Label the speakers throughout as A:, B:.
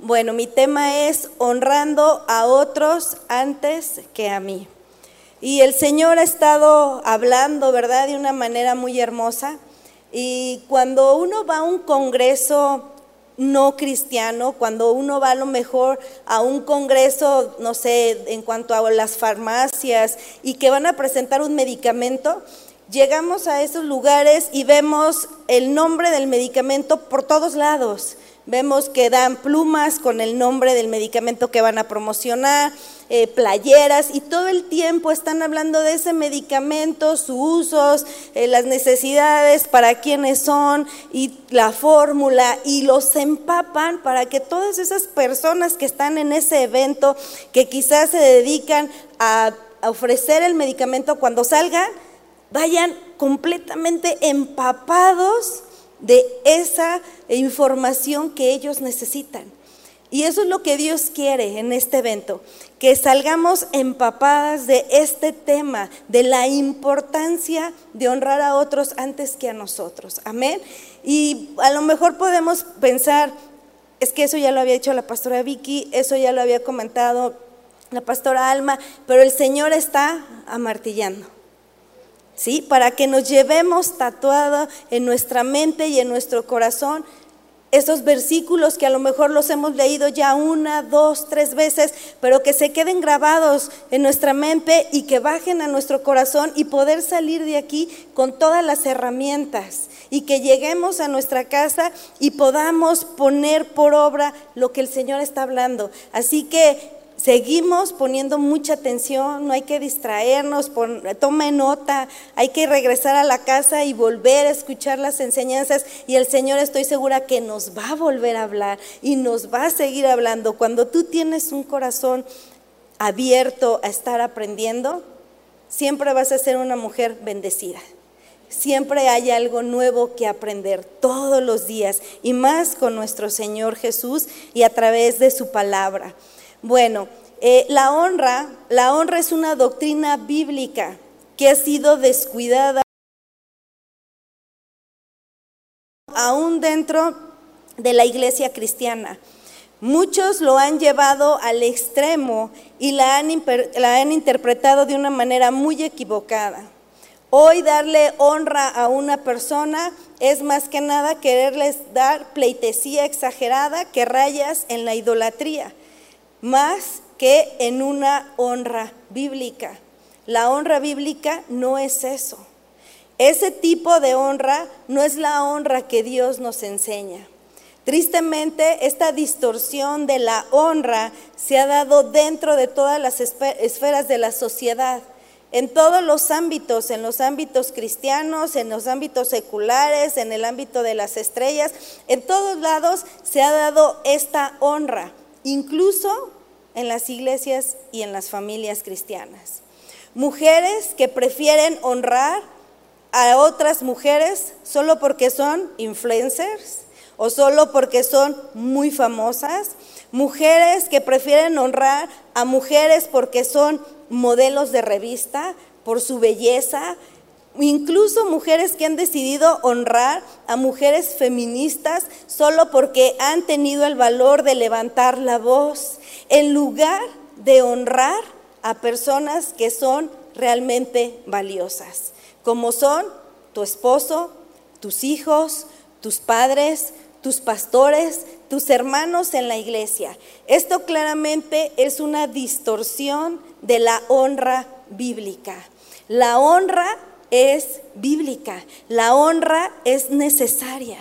A: Bueno, mi tema es honrando a otros antes que a mí. Y el Señor ha estado hablando, ¿verdad?, de una manera muy hermosa. Y cuando uno va a un congreso no cristiano, cuando uno va a lo mejor a un congreso, no sé, en cuanto a las farmacias y que van a presentar un medicamento, llegamos a esos lugares y vemos el nombre del medicamento por todos lados. Vemos que dan plumas con el nombre del medicamento que van a promocionar, eh, playeras y todo el tiempo están hablando de ese medicamento, sus usos, eh, las necesidades, para quiénes son y la fórmula y los empapan para que todas esas personas que están en ese evento, que quizás se dedican a ofrecer el medicamento cuando salgan, vayan completamente empapados de esa información que ellos necesitan. Y eso es lo que Dios quiere en este evento, que salgamos empapadas de este tema, de la importancia de honrar a otros antes que a nosotros. Amén. Y a lo mejor podemos pensar, es que eso ya lo había dicho la pastora Vicky, eso ya lo había comentado la pastora Alma, pero el Señor está amartillando. ¿Sí? Para que nos llevemos tatuado en nuestra mente y en nuestro corazón esos versículos que a lo mejor los hemos leído ya una, dos, tres veces, pero que se queden grabados en nuestra mente y que bajen a nuestro corazón y poder salir de aquí con todas las herramientas y que lleguemos a nuestra casa y podamos poner por obra lo que el Señor está hablando. Así que seguimos poniendo mucha atención, no hay que distraernos, tome nota, hay que regresar a la casa y volver a escuchar las enseñanzas y el Señor estoy segura que nos va a volver a hablar y nos va a seguir hablando. Cuando tú tienes un corazón abierto a estar aprendiendo, siempre vas a ser una mujer bendecida. Siempre hay algo nuevo que aprender todos los días y más con nuestro Señor Jesús y a través de su palabra. Bueno, eh, la honra, la honra es una doctrina bíblica que ha sido descuidada aún dentro de la iglesia cristiana. Muchos lo han llevado al extremo y la han, la han, interpretado de una manera muy equivocada. Hoy darle honra a una persona es más que nada quererles dar pleitesía exagerada que rayas en la idolatría más que en una honra bíblica. La honra bíblica no es eso. Ese tipo de honra no es la honra que Dios nos enseña. Tristemente, esta distorsión de la honra se ha dado dentro de todas las esferas de la sociedad, en todos los ámbitos, en los ámbitos cristianos, en los ámbitos seculares, en el ámbito de las estrellas, en todos lados se ha dado esta honra incluso en las iglesias y en las familias cristianas. Mujeres que prefieren honrar a otras mujeres solo porque son influencers o solo porque son muy famosas. Mujeres que prefieren honrar a mujeres porque son modelos de revista, por su belleza, incluso mujeres que han decidido honrar a mujeres feministas solo porque han tenido el valor de levantar la voz, en lugar de honrar a personas que son realmente valiosas, como son tu esposo, tus hijos, tus padres, tus pastores, tus hermanos en la iglesia. Esto claramente es una distorsión de la honra bíblica. La honra es bíblica, la honra es necesaria.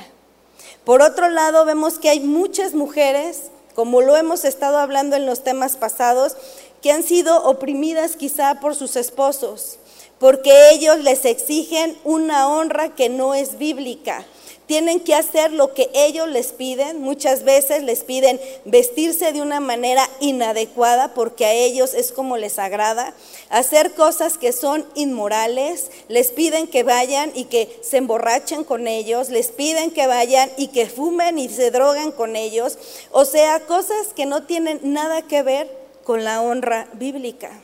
A: Por otro lado, vemos que hay muchas mujeres, como lo hemos estado hablando en los temas pasados, que han sido oprimidas quizá por sus esposos, porque ellos les exigen una honra que no es bíblica tienen que hacer lo que ellos les piden. Muchas veces les piden vestirse de una manera inadecuada porque a ellos es como les agrada. Hacer cosas que son inmorales. Les piden que vayan y que se emborrachen con ellos. Les piden que vayan y que fumen y se droguen con ellos. O sea, cosas que no tienen nada que ver con la honra bíblica.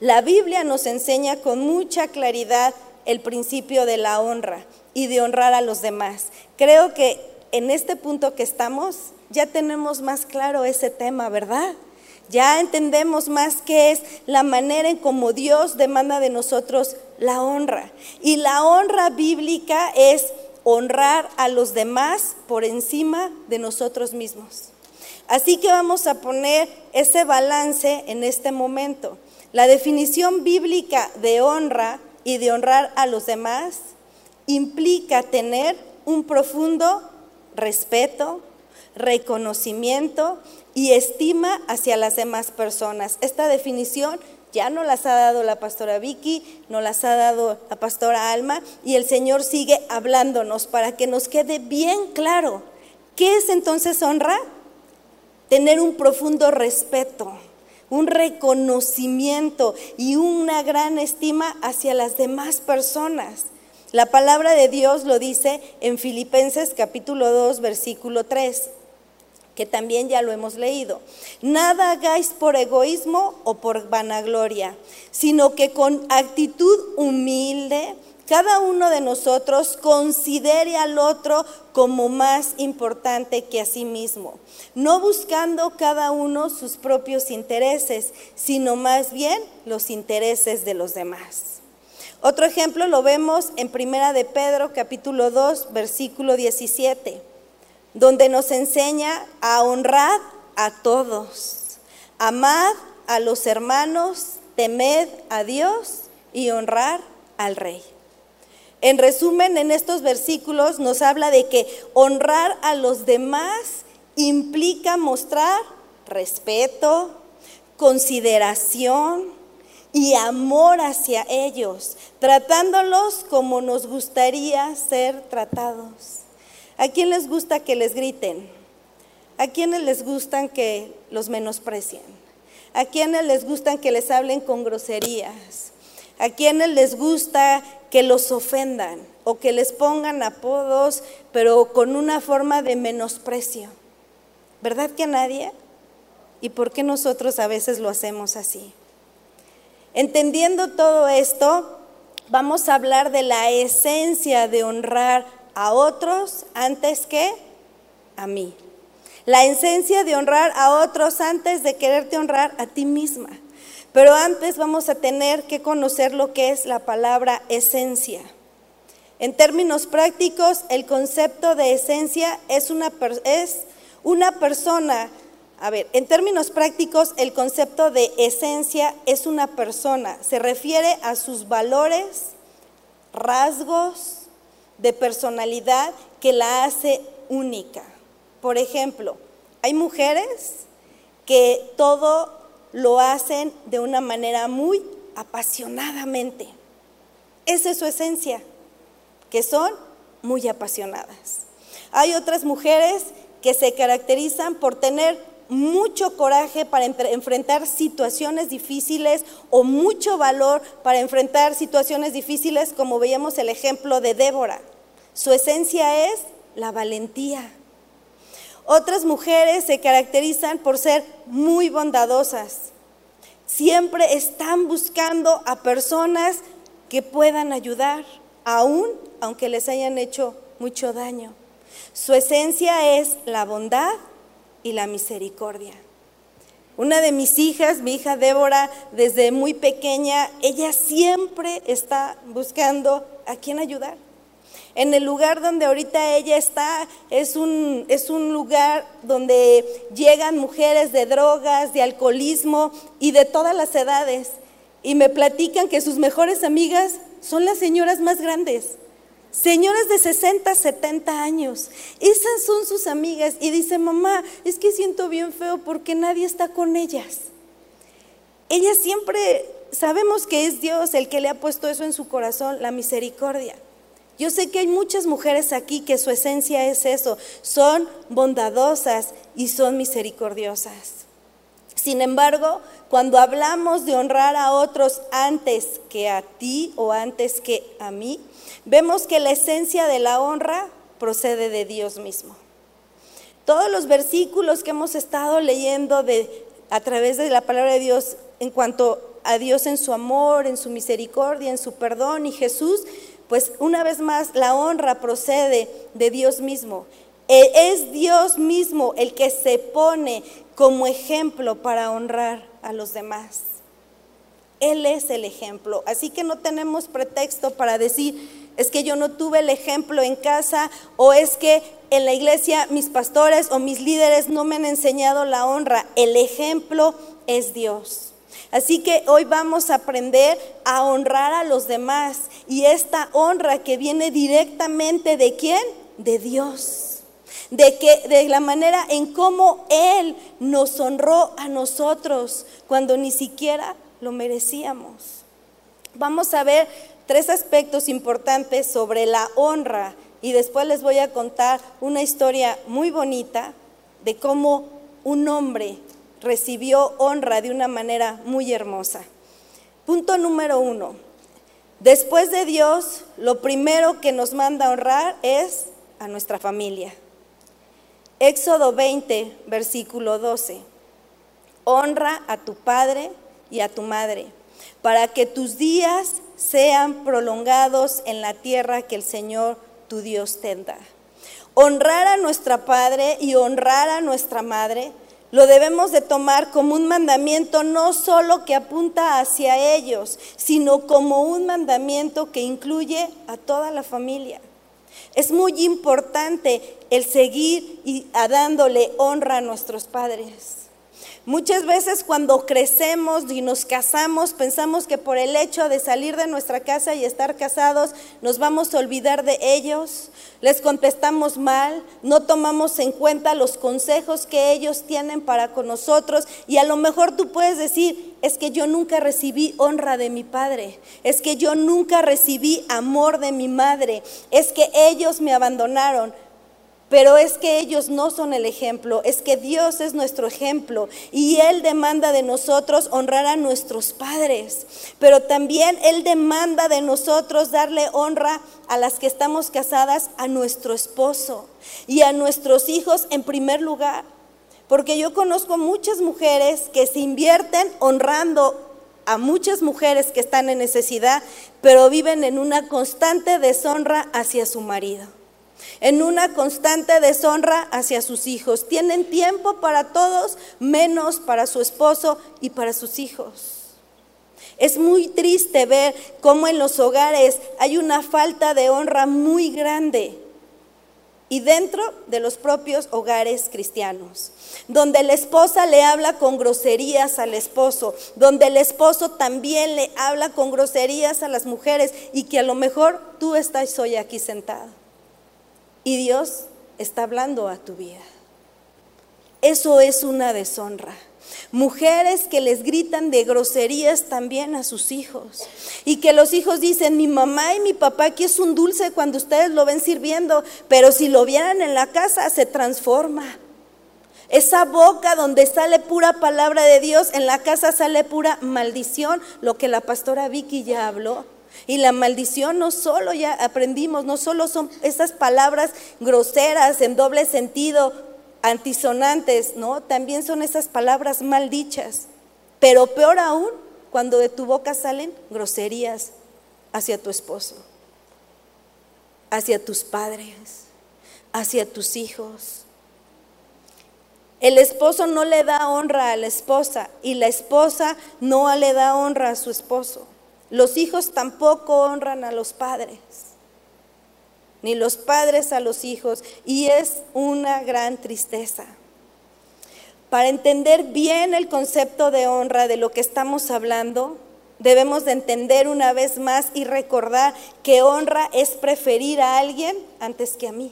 A: La Biblia nos enseña con mucha claridad el principio de la honra y de honrar a los demás. Creo que en este punto que estamos, ya tenemos más claro ese tema, ¿verdad? Ya entendemos más qué es la manera en cómo Dios demanda de nosotros la honra. Y la honra bíblica es honrar a los demás por encima de nosotros mismos. Así que vamos a poner ese balance en este momento. La definición bíblica de honra y de honrar a los demás implica tener un profundo respeto, reconocimiento y estima hacia las demás personas. Esta definición ya no las ha dado la pastora Vicky, no las ha dado la pastora Alma y el Señor sigue hablándonos para que nos quede bien claro. ¿Qué es entonces honra? Tener un profundo respeto, un reconocimiento y una gran estima hacia las demás personas. La palabra de Dios lo dice en Filipenses capítulo 2, versículo 3 que también ya lo hemos leído. Nada hagáis por egoísmo o por vanagloria, sino que con actitud humilde cada uno de nosotros considere al otro como más importante que a sí mismo, no buscando cada uno sus propios intereses, sino más bien los intereses de los demás. Otro ejemplo lo vemos en Primera de Pedro capítulo 2 versículo 17 donde nos enseña a honrar a todos, amad a los hermanos, temed a Dios y honrar al rey. En resumen, en estos versículos nos habla de que honrar a los demás implica mostrar respeto, consideración y amor hacia ellos, tratándolos como nos gustaría ser tratados. ¿A quién les gusta que les griten? ¿A quiénes les gustan que los menosprecien? ¿A quiénes les gustan que les hablen con groserías? ¿A quiénes les gusta que los ofendan o que les pongan apodos, pero con una forma de menosprecio? ¿Verdad que a nadie? ¿Y por qué nosotros a veces lo hacemos así? Entendiendo todo esto, vamos a hablar de la esencia de honrar a otros antes que a mí. La esencia de honrar a otros antes de quererte honrar a ti misma. Pero antes vamos a tener que conocer lo que es la palabra esencia. En términos prácticos, el concepto de esencia es una, es una persona, a ver, en términos prácticos, el concepto de esencia es una persona, se refiere a sus valores, rasgos, de personalidad que la hace única. Por ejemplo, hay mujeres que todo lo hacen de una manera muy apasionadamente. Esa es su esencia, que son muy apasionadas. Hay otras mujeres que se caracterizan por tener mucho coraje para enfrentar situaciones difíciles o mucho valor para enfrentar situaciones difíciles, como veíamos el ejemplo de Débora. Su esencia es la valentía. Otras mujeres se caracterizan por ser muy bondadosas. Siempre están buscando a personas que puedan ayudar, aún aunque les hayan hecho mucho daño. Su esencia es la bondad y la misericordia. Una de mis hijas, mi hija Débora, desde muy pequeña, ella siempre está buscando a quién ayudar. En el lugar donde ahorita ella está es un, es un lugar donde llegan mujeres de drogas, de alcoholismo y de todas las edades. Y me platican que sus mejores amigas son las señoras más grandes. Señoras de 60, 70 años. Esas son sus amigas. Y dice, mamá, es que siento bien feo porque nadie está con ellas. Ella siempre, sabemos que es Dios el que le ha puesto eso en su corazón, la misericordia. Yo sé que hay muchas mujeres aquí que su esencia es eso, son bondadosas y son misericordiosas. Sin embargo, cuando hablamos de honrar a otros antes que a ti o antes que a mí, vemos que la esencia de la honra procede de Dios mismo. Todos los versículos que hemos estado leyendo de, a través de la palabra de Dios en cuanto a Dios en su amor, en su misericordia, en su perdón y Jesús, pues una vez más la honra procede de Dios mismo. E, es Dios mismo el que se pone como ejemplo para honrar a los demás. Él es el ejemplo. Así que no tenemos pretexto para decir, es que yo no tuve el ejemplo en casa o es que en la iglesia mis pastores o mis líderes no me han enseñado la honra. El ejemplo es Dios. Así que hoy vamos a aprender a honrar a los demás y esta honra que viene directamente de quién? De Dios de que de la manera en cómo él nos honró a nosotros cuando ni siquiera lo merecíamos. Vamos a ver tres aspectos importantes sobre la honra y después les voy a contar una historia muy bonita de cómo un hombre recibió honra de una manera muy hermosa. Punto número uno. Después de Dios, lo primero que nos manda a honrar es a nuestra familia. Éxodo 20, versículo 12. Honra a tu padre y a tu madre, para que tus días sean prolongados en la tierra que el Señor tu Dios te. Honrar a nuestra padre y honrar a nuestra madre lo debemos de tomar como un mandamiento no solo que apunta hacia ellos, sino como un mandamiento que incluye a toda la familia. Es muy importante el seguir y a dándole honra a nuestros padres. Muchas veces cuando crecemos y nos casamos, pensamos que por el hecho de salir de nuestra casa y estar casados, nos vamos a olvidar de ellos, les contestamos mal, no tomamos en cuenta los consejos que ellos tienen para con nosotros y a lo mejor tú puedes decir, es que yo nunca recibí honra de mi padre, es que yo nunca recibí amor de mi madre, es que ellos me abandonaron. Pero es que ellos no son el ejemplo, es que Dios es nuestro ejemplo y Él demanda de nosotros honrar a nuestros padres, pero también Él demanda de nosotros darle honra a las que estamos casadas, a nuestro esposo y a nuestros hijos en primer lugar. Porque yo conozco muchas mujeres que se invierten honrando a muchas mujeres que están en necesidad, pero viven en una constante deshonra hacia su marido en una constante deshonra hacia sus hijos. Tienen tiempo para todos, menos para su esposo y para sus hijos. Es muy triste ver cómo en los hogares hay una falta de honra muy grande y dentro de los propios hogares cristianos, donde la esposa le habla con groserías al esposo, donde el esposo también le habla con groserías a las mujeres y que a lo mejor tú estás hoy aquí sentado y Dios está hablando a tu vida. Eso es una deshonra. Mujeres que les gritan de groserías también a sus hijos. Y que los hijos dicen, mi mamá y mi papá aquí es un dulce cuando ustedes lo ven sirviendo, pero si lo vieran en la casa se transforma. Esa boca donde sale pura palabra de Dios, en la casa sale pura maldición, lo que la pastora Vicky ya habló. Y la maldición no solo ya aprendimos, no solo son esas palabras groseras en doble sentido, antisonantes, ¿no? También son esas palabras maldichas. Pero peor aún, cuando de tu boca salen groserías hacia tu esposo, hacia tus padres, hacia tus hijos. El esposo no le da honra a la esposa y la esposa no le da honra a su esposo. Los hijos tampoco honran a los padres, ni los padres a los hijos, y es una gran tristeza. Para entender bien el concepto de honra de lo que estamos hablando, debemos de entender una vez más y recordar que honra es preferir a alguien antes que a mí.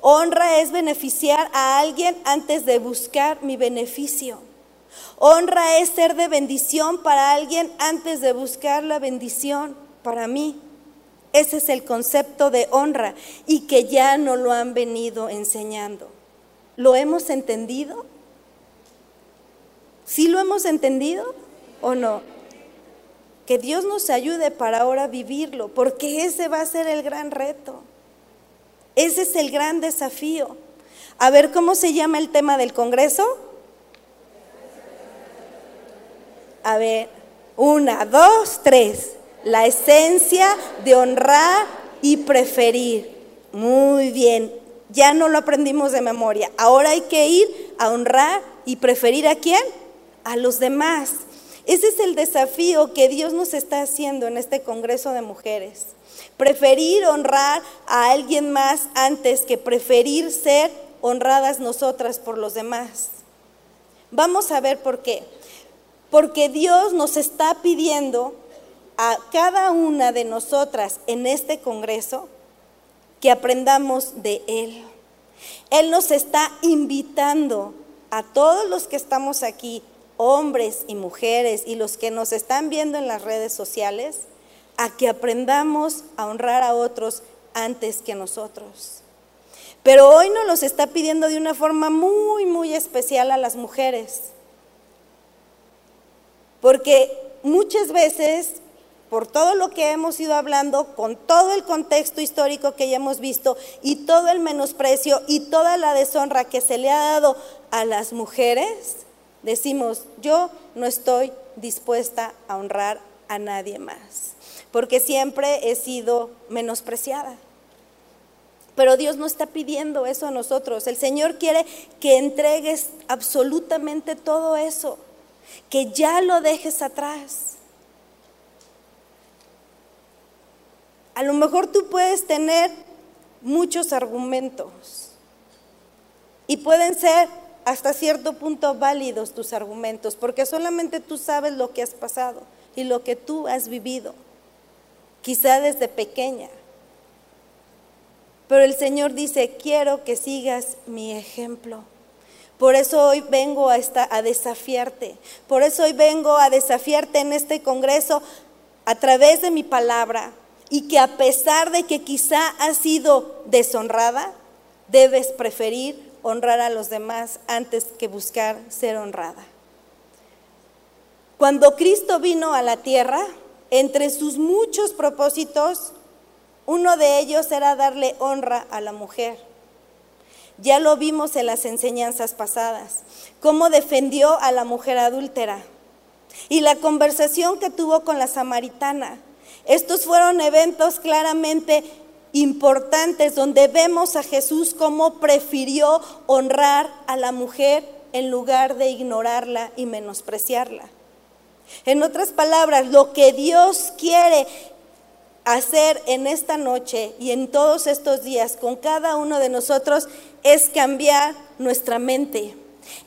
A: Honra es beneficiar a alguien antes de buscar mi beneficio. Honra es ser de bendición para alguien antes de buscar la bendición para mí. Ese es el concepto de honra y que ya no lo han venido enseñando. ¿Lo hemos entendido? ¿Sí lo hemos entendido o no? Que Dios nos ayude para ahora vivirlo, porque ese va a ser el gran reto. Ese es el gran desafío. A ver, ¿cómo se llama el tema del Congreso? A ver, una, dos, tres. La esencia de honrar y preferir. Muy bien. Ya no lo aprendimos de memoria. Ahora hay que ir a honrar y preferir a quién? A los demás. Ese es el desafío que Dios nos está haciendo en este Congreso de Mujeres. Preferir honrar a alguien más antes que preferir ser honradas nosotras por los demás. Vamos a ver por qué. Porque Dios nos está pidiendo a cada una de nosotras en este Congreso que aprendamos de Él. Él nos está invitando a todos los que estamos aquí, hombres y mujeres, y los que nos están viendo en las redes sociales, a que aprendamos a honrar a otros antes que nosotros. Pero hoy nos los está pidiendo de una forma muy, muy especial a las mujeres. Porque muchas veces por todo lo que hemos ido hablando, con todo el contexto histórico que ya hemos visto y todo el menosprecio y toda la deshonra que se le ha dado a las mujeres, decimos, yo no estoy dispuesta a honrar a nadie más, porque siempre he sido menospreciada. Pero Dios no está pidiendo eso a nosotros. El Señor quiere que entregues absolutamente todo eso, que ya lo dejes atrás A lo mejor tú puedes tener muchos argumentos y pueden ser hasta cierto punto válidos tus argumentos, porque solamente tú sabes lo que has pasado y lo que tú has vivido, quizá desde pequeña. Pero el Señor dice, quiero que sigas mi ejemplo. Por eso hoy vengo a, a desafiarte. Por eso hoy vengo a desafiarte en este Congreso a través de mi palabra, y que a pesar de que quizá has sido deshonrada, debes preferir honrar a los demás antes que buscar ser honrada. Cuando Cristo vino a la tierra, entre sus muchos propósitos, uno de ellos era darle honra a la mujer. Ya lo vimos en las enseñanzas pasadas, cómo defendió a la mujer adúltera y la conversación que tuvo con la samaritana estos fueron eventos claramente importantes donde vemos a Jesús cómo prefirió honrar a la mujer en lugar de ignorarla y menospreciarla. En otras palabras, lo que Dios quiere hacer en esta noche y en todos estos días con cada uno de nosotros es cambiar nuestra mente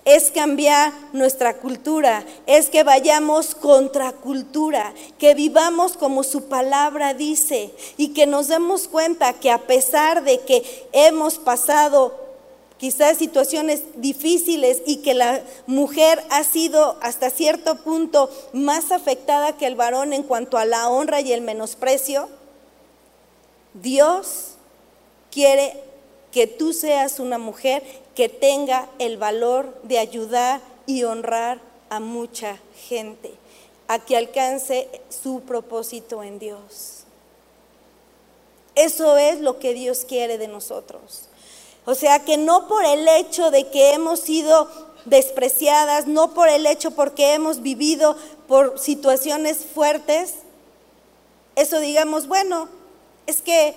A: es cambiar nuestra cultura, es que vayamos contra cultura, que vivamos como su palabra dice y que nos demos cuenta que a pesar de que hemos pasado quizás situaciones difíciles y que la mujer ha sido hasta cierto punto más afectada que el varón en cuanto a la honra y el menosprecio, Dios quiere que tú seas una mujer que tenga el valor de ayudar y honrar a mucha gente, a que alcance su propósito en Dios. Eso es lo que Dios quiere de nosotros. O sea que no por el hecho de que hemos sido despreciadas, no por el hecho porque hemos vivido por situaciones fuertes, eso digamos, bueno, es que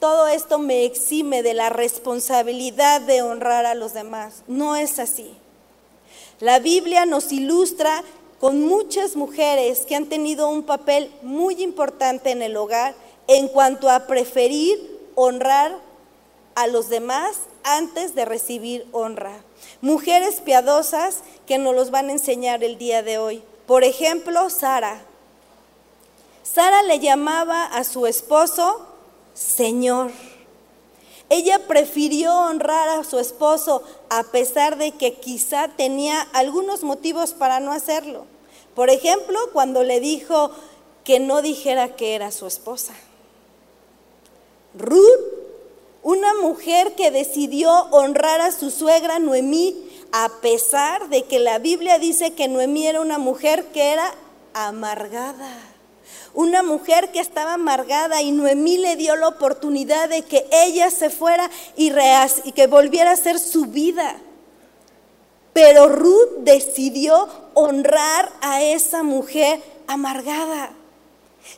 A: todo esto me exime de la responsabilidad de honrar a los demás. No es así. La Biblia nos ilustra con muchas mujeres que han tenido un papel muy importante en el hogar en cuanto a preferir honrar a los demás antes de recibir honra. Mujeres piadosas que nos los van a enseñar el día de hoy. Por ejemplo, Sara. Sara le llamaba a su esposo Señor. Ella prefirió honrar a su esposo a pesar de que quizá tenía algunos motivos para no hacerlo. Por ejemplo, cuando le dijo que no dijera que era su esposa. Ruth, una mujer que decidió honrar a su suegra Noemí a pesar de que la Biblia dice que Noemí era una mujer que era amargada una mujer que estaba amargada y Noemí le dio la oportunidad de que ella se fuera y, y que volviera a ser su vida. Pero Ruth decidió honrar a esa mujer amargada.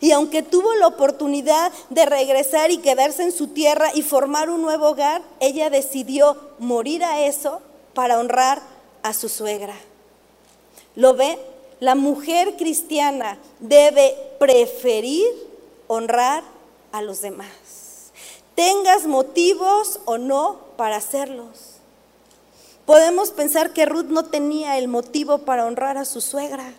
A: Y aunque tuvo la oportunidad de regresar y quedarse en su tierra y formar un nuevo hogar, ella decidió morir a eso para honrar a su suegra. ¿Lo ve? La mujer cristiana debe preferir honrar a los demás. Tengas motivos o no para hacerlos. Podemos pensar que Ruth no tenía el motivo para honrar a su suegra,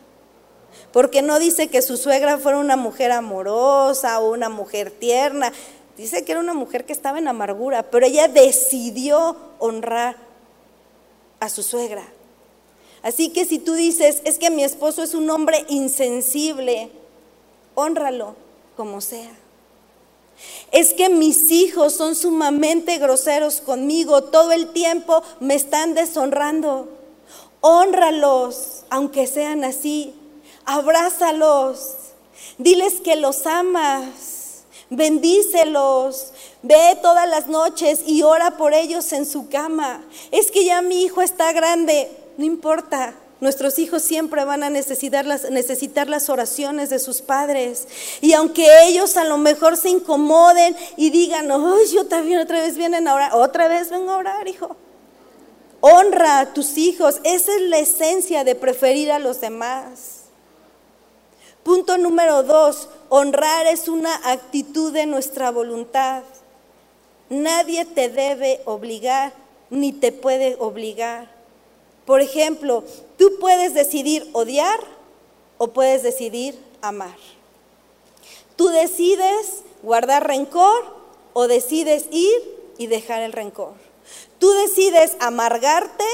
A: porque no dice que su suegra fuera una mujer amorosa o una mujer tierna, dice que era una mujer que estaba en amargura, pero ella decidió honrar a su suegra. Así que si tú dices, es que mi esposo es un hombre insensible, honralo como sea. Es que mis hijos son sumamente groseros conmigo, todo el tiempo me están deshonrando. Honralos, aunque sean así. Abrázalos. Diles que los amas. Bendícelos. Ve todas las noches y ora por ellos en su cama. Es que ya mi hijo está grande. No importa. Nuestros hijos siempre van a necesitar las, oraciones de sus padres. Y aunque ellos a lo mejor se incomoden y digan, yo también otra vez vienen a orar, otra vez vengo a orar, hijo. Honra a tus hijos. Esa es la esencia de preferir a los demás. Punto número dos, honrar es una actitud de nuestra voluntad. Nadie te debe obligar ni te puede obligar. Por ejemplo, tú puedes decidir odiar o puedes decidir amar. Tú decides guardar rencor o decides ir y dejar el rencor. Tú decides amargarte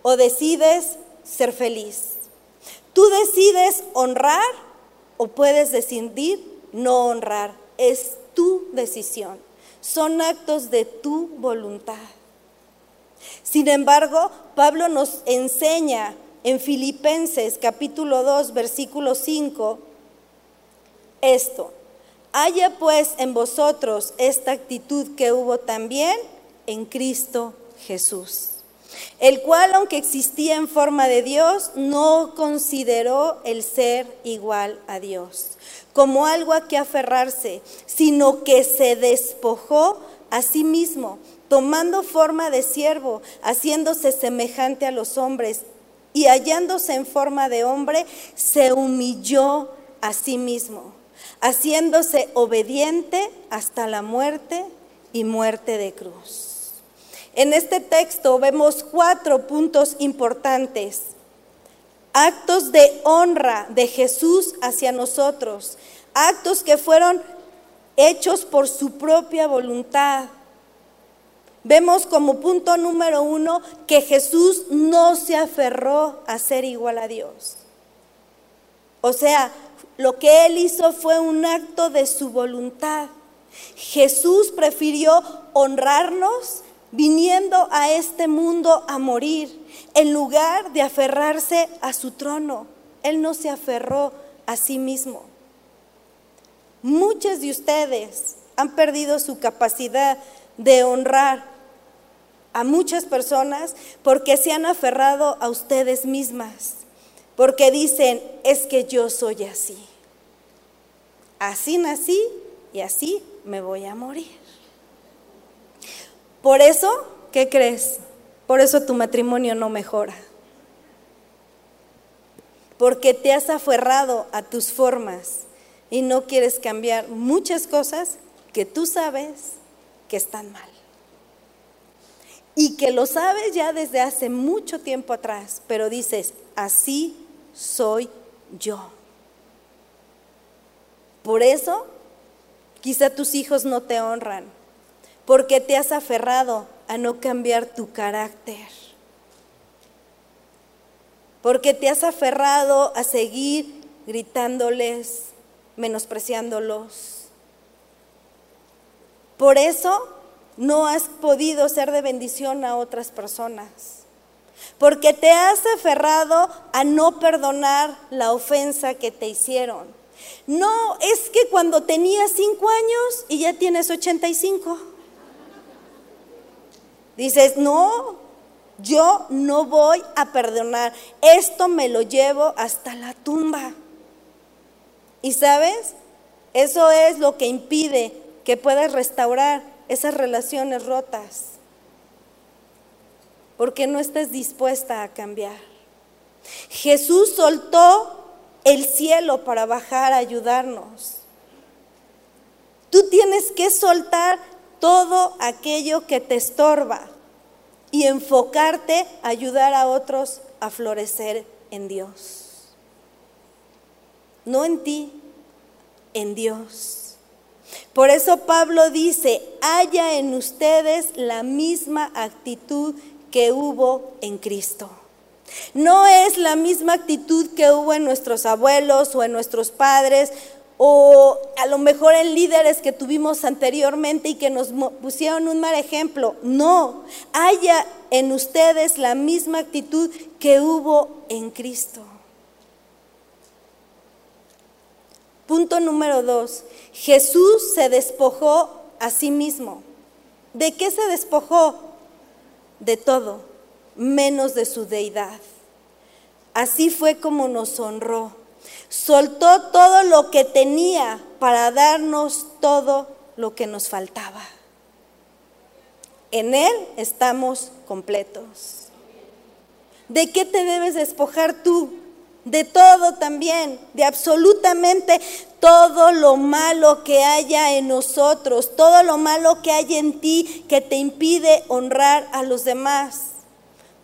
A: o decides ser feliz. Tú decides honrar o puedes decidir no honrar. Es tu decisión. Son actos de tu voluntad. Sin embargo, Pablo nos enseña en Filipenses capítulo 2, versículo 5, esto. Haya pues en vosotros esta actitud que hubo también en Cristo Jesús, el cual aunque existía en forma de Dios, no consideró el ser igual a Dios como algo a que aferrarse, sino que se despojó a sí mismo tomando forma de siervo, haciéndose semejante a los hombres, y hallándose en forma de hombre, se humilló a sí mismo, haciéndose obediente hasta la muerte y muerte de cruz. En este texto vemos cuatro puntos importantes. Actos de honra de Jesús hacia nosotros, actos que fueron hechos por su propia voluntad, Vemos como punto número uno que Jesús no se aferró a ser igual a Dios. O sea, lo que él hizo fue un acto de su voluntad. Jesús prefirió honrarnos viniendo a este mundo a morir en lugar de aferrarse a su trono. Él no se aferró a sí mismo. Muchos de ustedes han perdido su capacidad de honrar a muchas personas porque se han aferrado a ustedes mismas, porque dicen, es que yo soy así. Así nací y así me voy a morir. Por eso, ¿qué crees? Por eso tu matrimonio no mejora. Porque te has aferrado a tus formas y no quieres cambiar muchas cosas que tú sabes que están mal y que lo sabes ya desde hace mucho tiempo atrás, pero dices, así soy yo. Por eso, quizá tus hijos no te honran, porque te has aferrado a no cambiar tu carácter, porque te has aferrado a seguir gritándoles, menospreciándolos. Por eso no has podido ser de bendición a otras personas. Porque te has aferrado a no perdonar la ofensa que te hicieron. No, es que cuando tenías cinco años y ya tienes 85. Dices, no, yo no voy a perdonar. Esto me lo llevo hasta la tumba. ¿Y sabes? Eso es lo que impide que puedas restaurar esas relaciones rotas. Porque no estás dispuesta a cambiar. Jesús soltó el cielo para bajar a ayudarnos. Tú tienes que soltar todo aquello que te estorba y enfocarte a ayudar a otros a florecer en Dios. No en ti, en Dios. Por eso Pablo dice, haya en ustedes la misma actitud que hubo en Cristo. No es la misma actitud que hubo en nuestros abuelos o en nuestros padres o a lo mejor en líderes que tuvimos anteriormente y que nos pusieron un mal ejemplo. No, haya en ustedes la misma actitud que hubo en Cristo. Punto número dos, Jesús se despojó a sí mismo. ¿De qué se despojó? De todo, menos de su deidad. Así fue como nos honró. Soltó todo lo que tenía para darnos todo lo que nos faltaba. En Él estamos completos. ¿De qué te debes despojar tú? De todo también, de absolutamente todo lo malo que haya en nosotros, todo lo malo que hay en ti que te impide honrar a los demás.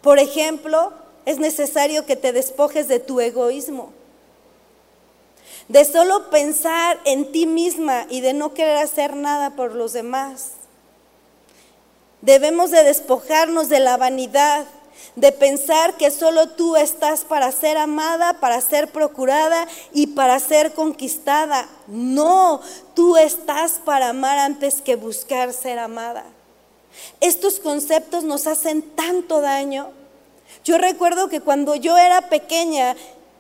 A: Por ejemplo, es necesario que te despojes de tu egoísmo, de solo pensar en ti misma y de no querer hacer nada por los demás. Debemos de despojarnos de la vanidad, de pensar que solo tú estás para ser amada, para ser procurada y para ser conquistada. No, tú estás para amar antes que buscar ser amada. Estos conceptos nos hacen tanto daño. Yo recuerdo que cuando yo era pequeña,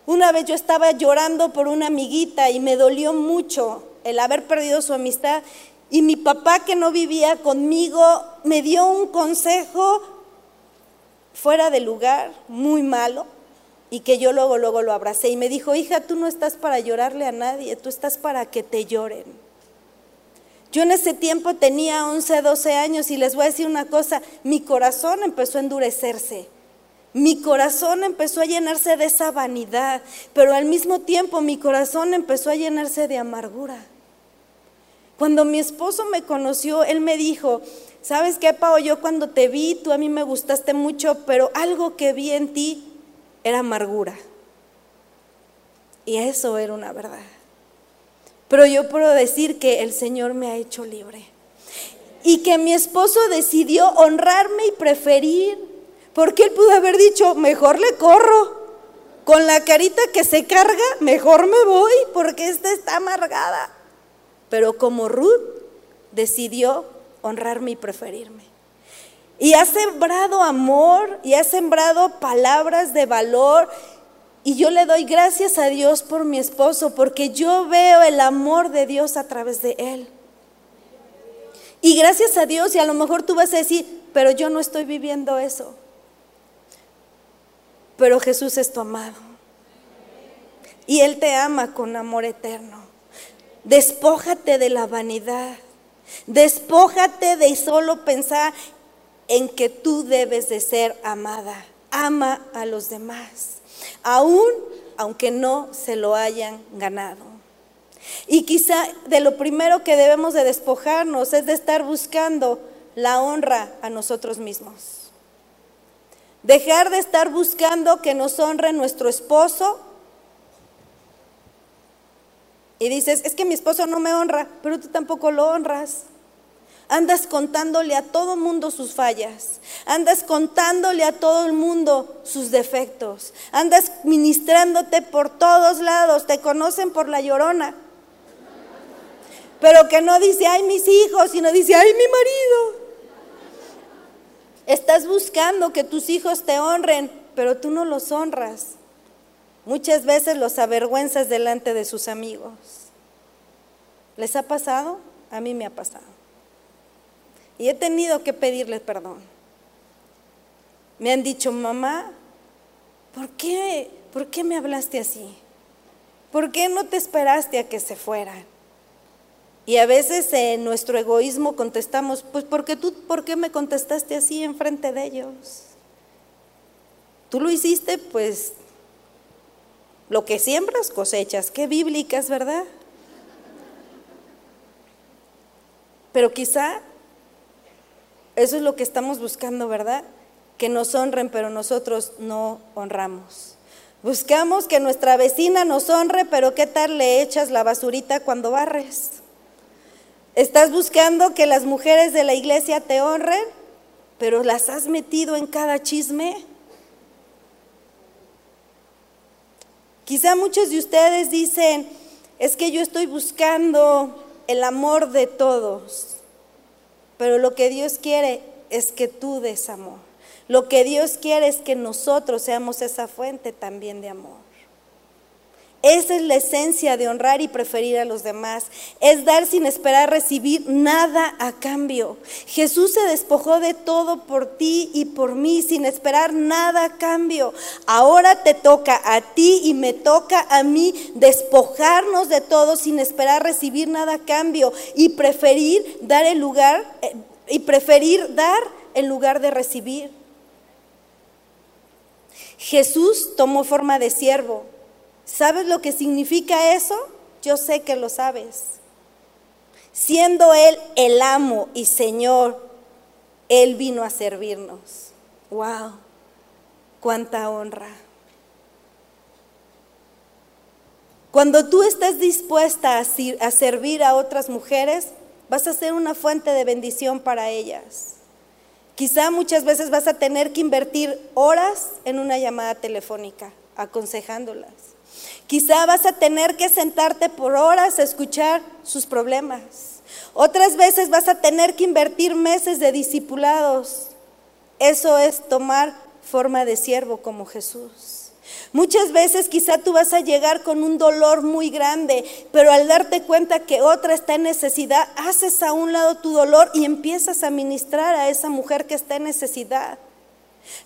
A: una vez yo estaba llorando por una amiguita y me dolió mucho el haber perdido su amistad y mi papá que no vivía conmigo me dio un consejo fuera de lugar, muy malo, y que yo luego, luego lo abracé y me dijo, hija, tú no estás para llorarle a nadie, tú estás para que te lloren. Yo en ese tiempo tenía 11, 12 años y les voy a decir una cosa, mi corazón empezó a endurecerse. Mi corazón empezó a llenarse de esa vanidad, pero al mismo tiempo mi corazón empezó a llenarse de amargura. Cuando mi esposo me conoció, él me dijo, ¿sabes qué, Pau? Yo cuando te vi, tú a mí me gustaste mucho, pero algo que vi en ti era amargura. Y eso era una verdad. Pero yo puedo decir que el Señor me ha hecho libre. Y que mi esposo decidió honrarme y preferir, porque él pudo haber dicho, mejor le corro. Con la carita que se carga, mejor me voy, porque esta está amargada. Pero como Ruth decidió honrarme y preferirme. Y ha sembrado amor y ha sembrado palabras de valor. Y yo le doy gracias a Dios por mi esposo, porque yo veo el amor de Dios a través de él. Y gracias a Dios, y a lo mejor tú vas a decir, pero yo no estoy viviendo eso. Pero Jesús es tu amado. Y Él te ama con amor eterno. Despójate de la vanidad. Despójate de solo pensar en que tú debes de ser amada. Ama a los demás, aún aunque no se lo hayan ganado. Y quizá de lo primero que debemos de despojarnos es de estar buscando la honra a nosotros mismos. Dejar de estar buscando que nos honre nuestro esposo y dices, es que mi esposo no me honra, pero tú tampoco lo honras. Andas contándole a todo el mundo sus fallas. Andas contándole a todo el mundo sus defectos. Andas ministrándote por todos lados. Te conocen por la llorona. Pero que no dice, ay mis hijos, sino dice, ay mi marido. Estás buscando que tus hijos te honren, pero tú no los honras. Muchas veces los avergüenzas delante de sus amigos. ¿Les ha pasado? A mí me ha pasado. Y he tenido que pedirles perdón. Me han dicho, mamá, ¿por qué, ¿por qué me hablaste así? ¿Por qué no te esperaste a que se fueran? Y a veces en nuestro egoísmo contestamos, pues ¿por qué tú, por qué me contestaste así en frente de ellos? Tú lo hiciste, pues lo que siembras cosechas, qué bíblicas, ¿verdad? Pero quizá eso es lo que estamos buscando, ¿verdad? Que nos honren, pero nosotros no honramos. Buscamos que nuestra vecina nos honre, pero ¿qué tal le echas la basurita cuando barres? Estás buscando que las mujeres de la iglesia te honren, pero las has metido en cada chisme. Quizá muchos de ustedes dicen, es que yo estoy buscando el amor de todos, pero lo que Dios quiere es que tú des amor. Lo que Dios quiere es que nosotros seamos esa fuente también de amor. Esa es la esencia de honrar y preferir a los demás. Es dar sin esperar recibir nada a cambio. Jesús se despojó de todo por ti y por mí sin esperar nada a cambio. Ahora te toca a ti y me toca a mí despojarnos de todo sin esperar recibir nada a cambio y preferir dar el lugar eh, y preferir dar en lugar de recibir. Jesús tomó forma de siervo ¿Sabes lo que significa eso? Yo sé que lo sabes. Siendo Él el amo y Señor, Él vino a servirnos. ¡Wow! ¡Cuánta honra! Cuando tú estás dispuesta a servir a otras mujeres, vas a ser una fuente de bendición para ellas. Quizá muchas veces vas a tener que invertir horas en una llamada telefónica, aconsejándolas. Quizá vas a tener que sentarte por horas a escuchar sus problemas. Otras veces vas a tener que invertir meses de discipulados. Eso es tomar forma de siervo como Jesús. Muchas veces quizá tú vas a llegar con un dolor muy grande, pero al darte cuenta que otra está en necesidad, haces a un lado tu dolor y empiezas a ministrar a esa mujer que está en necesidad.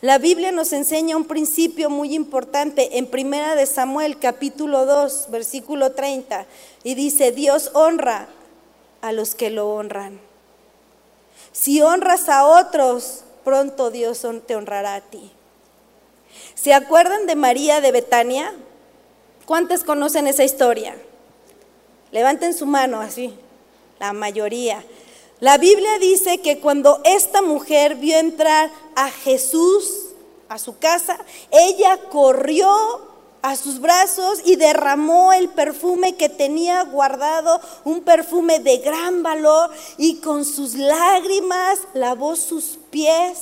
A: La Biblia nos enseña un principio muy importante en Primera de Samuel capítulo 2, versículo 30, y dice, Dios honra a los que lo honran. Si honras a otros, pronto Dios te honrará a ti. ¿Se acuerdan de María de Betania? ¿Cuántos conocen esa historia? Levanten su mano así, la mayoría. La Biblia dice que cuando esta mujer vio entrar a Jesús a su casa, ella corrió a sus brazos y derramó el perfume que tenía guardado, un perfume de gran valor, y con sus lágrimas lavó sus pies.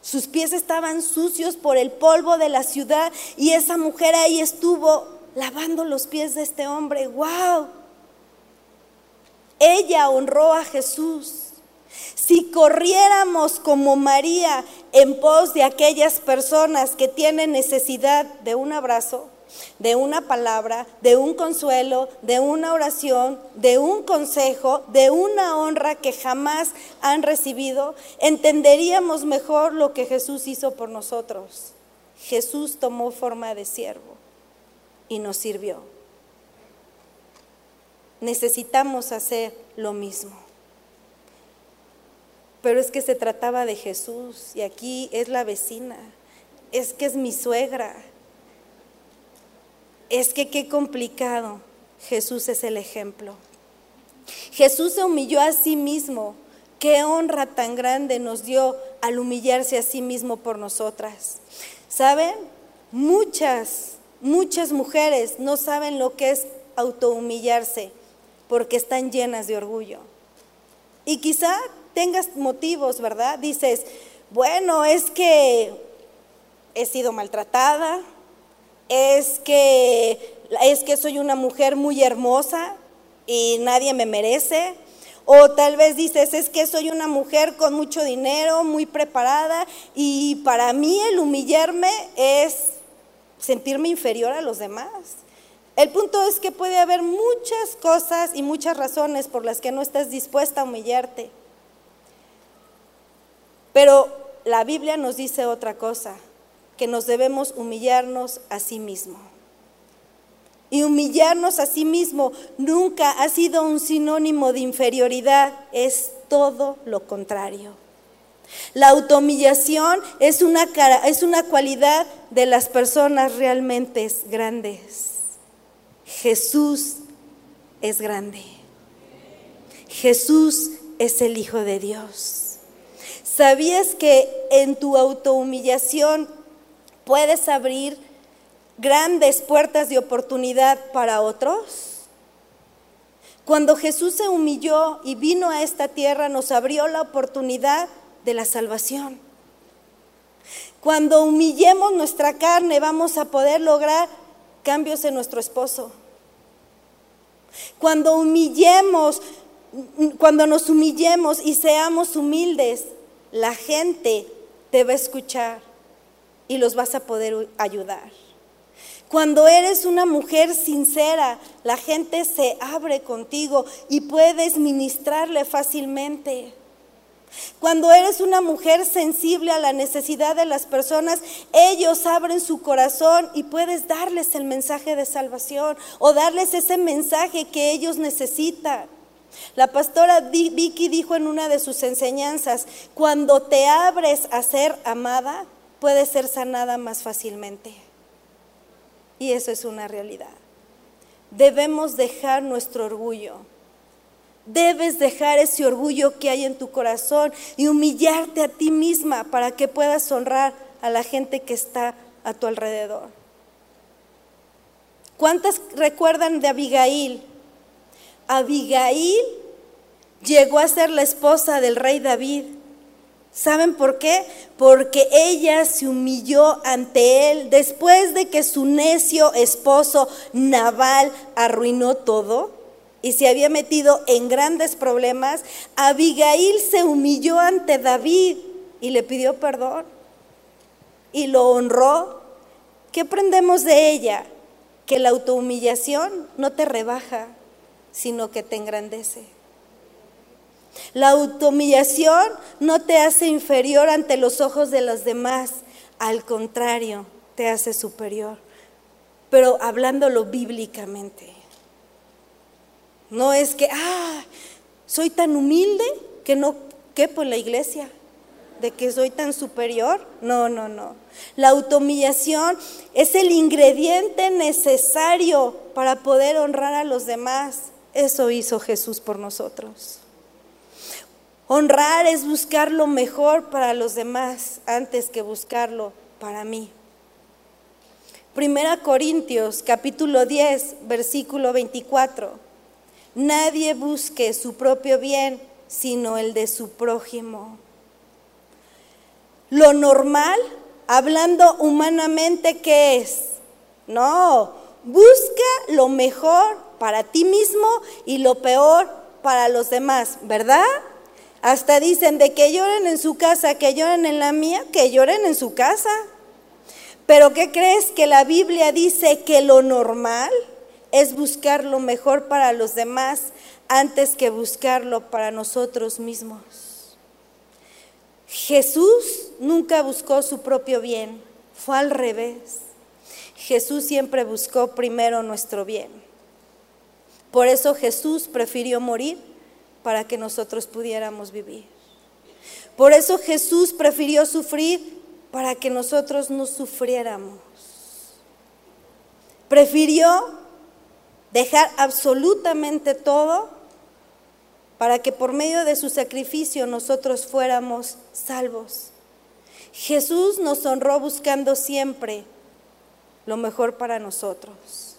A: Sus pies estaban sucios por el polvo de la ciudad y esa mujer ahí estuvo lavando los pies de este hombre. ¡Wow! Ella honró a Jesús. Si corriéramos como María en pos de aquellas personas que tienen necesidad de un abrazo, de una palabra, de un consuelo, de una oración, de un consejo, de una honra que jamás han recibido, entenderíamos mejor lo que Jesús hizo por nosotros. Jesús tomó forma de siervo y nos sirvió necesitamos hacer lo mismo. Pero es que se trataba de Jesús y aquí es la vecina, es que es mi suegra, es que qué complicado. Jesús es el ejemplo. Jesús se humilló a sí mismo. Qué honra tan grande nos dio al humillarse a sí mismo por nosotras. ¿Saben? Muchas, muchas mujeres no saben lo que es autohumillarse porque están llenas de orgullo. Y quizá tengas motivos, ¿verdad? Dices, bueno, es que he sido maltratada, es que, es que soy una mujer muy hermosa y nadie me merece. O tal vez dices, es que soy una mujer con mucho dinero, muy preparada, y para mí el humillarme es sentirme inferior a los demás. El punto es que puede haber muchas cosas y muchas razones por las que no estás dispuesta a humillarte. Pero la Biblia nos dice otra cosa, que nos debemos humillarnos a sí mismo. y humillarnos a sí mismo nunca ha sido un sinónimo de inferioridad, es todo lo contrario. La autohumillación es una, es una cualidad de las personas realmente grandes. Jesús es grande. Jesús es el Hijo de Dios. ¿Sabías que en tu autohumillación puedes abrir grandes puertas de oportunidad para otros? Cuando Jesús se humilló y vino a esta tierra, nos abrió la oportunidad de la salvación. Cuando humillemos nuestra carne, vamos a poder lograr cambios en nuestro esposo. Cuando humillemos, cuando nos humillemos y seamos humildes, la gente te va a escuchar y los vas a poder ayudar. Cuando eres una mujer sincera, la gente se abre contigo y puedes ministrarle fácilmente. Cuando eres una mujer sensible a la necesidad de las personas, ellos abren su corazón y puedes darles el mensaje de salvación o darles ese mensaje que ellos necesitan. La pastora Vicky dijo en una de sus enseñanzas, cuando te abres a ser amada, puedes ser sanada más fácilmente. Y eso es una realidad. Debemos dejar nuestro orgullo. Debes dejar ese orgullo que hay en tu corazón y humillarte a ti misma para que puedas honrar a la gente que está a tu alrededor. ¿Cuántas recuerdan de Abigail? Abigail llegó a ser la esposa del rey David. ¿Saben por qué? Porque ella se humilló ante él después de que su necio esposo Naval arruinó todo y se había metido en grandes problemas. Abigail se humilló ante David y le pidió perdón y lo honró. ¿Qué aprendemos de ella? Que la autohumillación no te rebaja, sino que te engrandece. La autohumillación no te hace inferior ante los ojos de los demás, al contrario, te hace superior, pero hablándolo bíblicamente. No es que, ah, soy tan humilde que no quepo en la iglesia, de que soy tan superior. No, no, no. La autohumillación es el ingrediente necesario para poder honrar a los demás. Eso hizo Jesús por nosotros. Honrar es buscar lo mejor para los demás antes que buscarlo para mí. Primera Corintios capítulo 10, versículo 24. Nadie busque su propio bien, sino el de su prójimo. Lo normal, hablando humanamente, ¿qué es? No, busca lo mejor para ti mismo y lo peor para los demás, ¿verdad? Hasta dicen de que lloren en su casa, que lloren en la mía, que lloren en su casa. Pero ¿qué crees que la Biblia dice que lo normal es buscar lo mejor para los demás antes que buscarlo para nosotros mismos? Jesús nunca buscó su propio bien, fue al revés. Jesús siempre buscó primero nuestro bien. Por eso Jesús prefirió morir para que nosotros pudiéramos vivir. Por eso Jesús prefirió sufrir para que nosotros no sufriéramos. Prefirió dejar absolutamente todo para que por medio de su sacrificio nosotros fuéramos salvos. Jesús nos honró buscando siempre lo mejor para nosotros.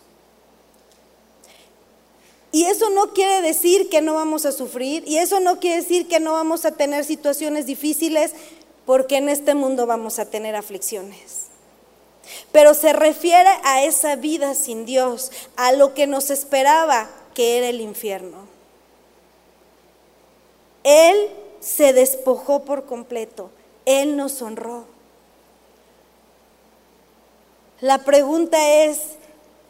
A: Y eso no quiere decir que no vamos a sufrir, y eso no quiere decir que no vamos a tener situaciones difíciles, porque en este mundo vamos a tener aflicciones. Pero se refiere a esa vida sin Dios, a lo que nos esperaba, que era el infierno. Él se despojó por completo, Él nos honró. La pregunta es,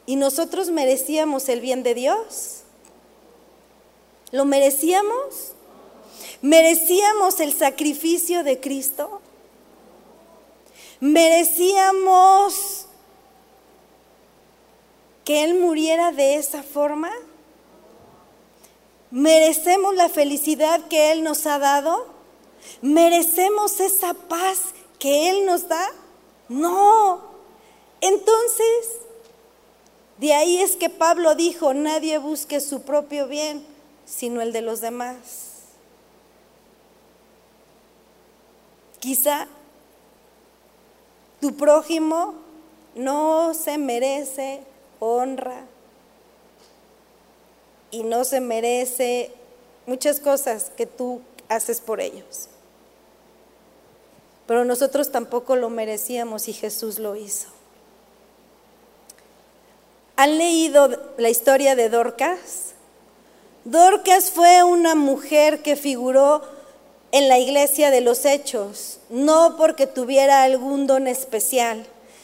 A: ¿y nosotros merecíamos el bien de Dios? ¿Lo merecíamos? ¿Merecíamos el sacrificio de Cristo? ¿Merecíamos que Él muriera de esa forma? ¿Merecemos la felicidad que Él nos ha dado? ¿Merecemos esa paz que Él nos da? No. Entonces, de ahí es que Pablo dijo, nadie busque su propio bien, sino el de los demás. Quizá tu prójimo no se merece honra y no se merece muchas cosas que tú haces por ellos. Pero nosotros tampoco lo merecíamos y Jesús lo hizo. ¿Han leído la historia de Dorcas? Dorcas fue una mujer que figuró en la iglesia de los hechos, no porque tuviera algún don especial,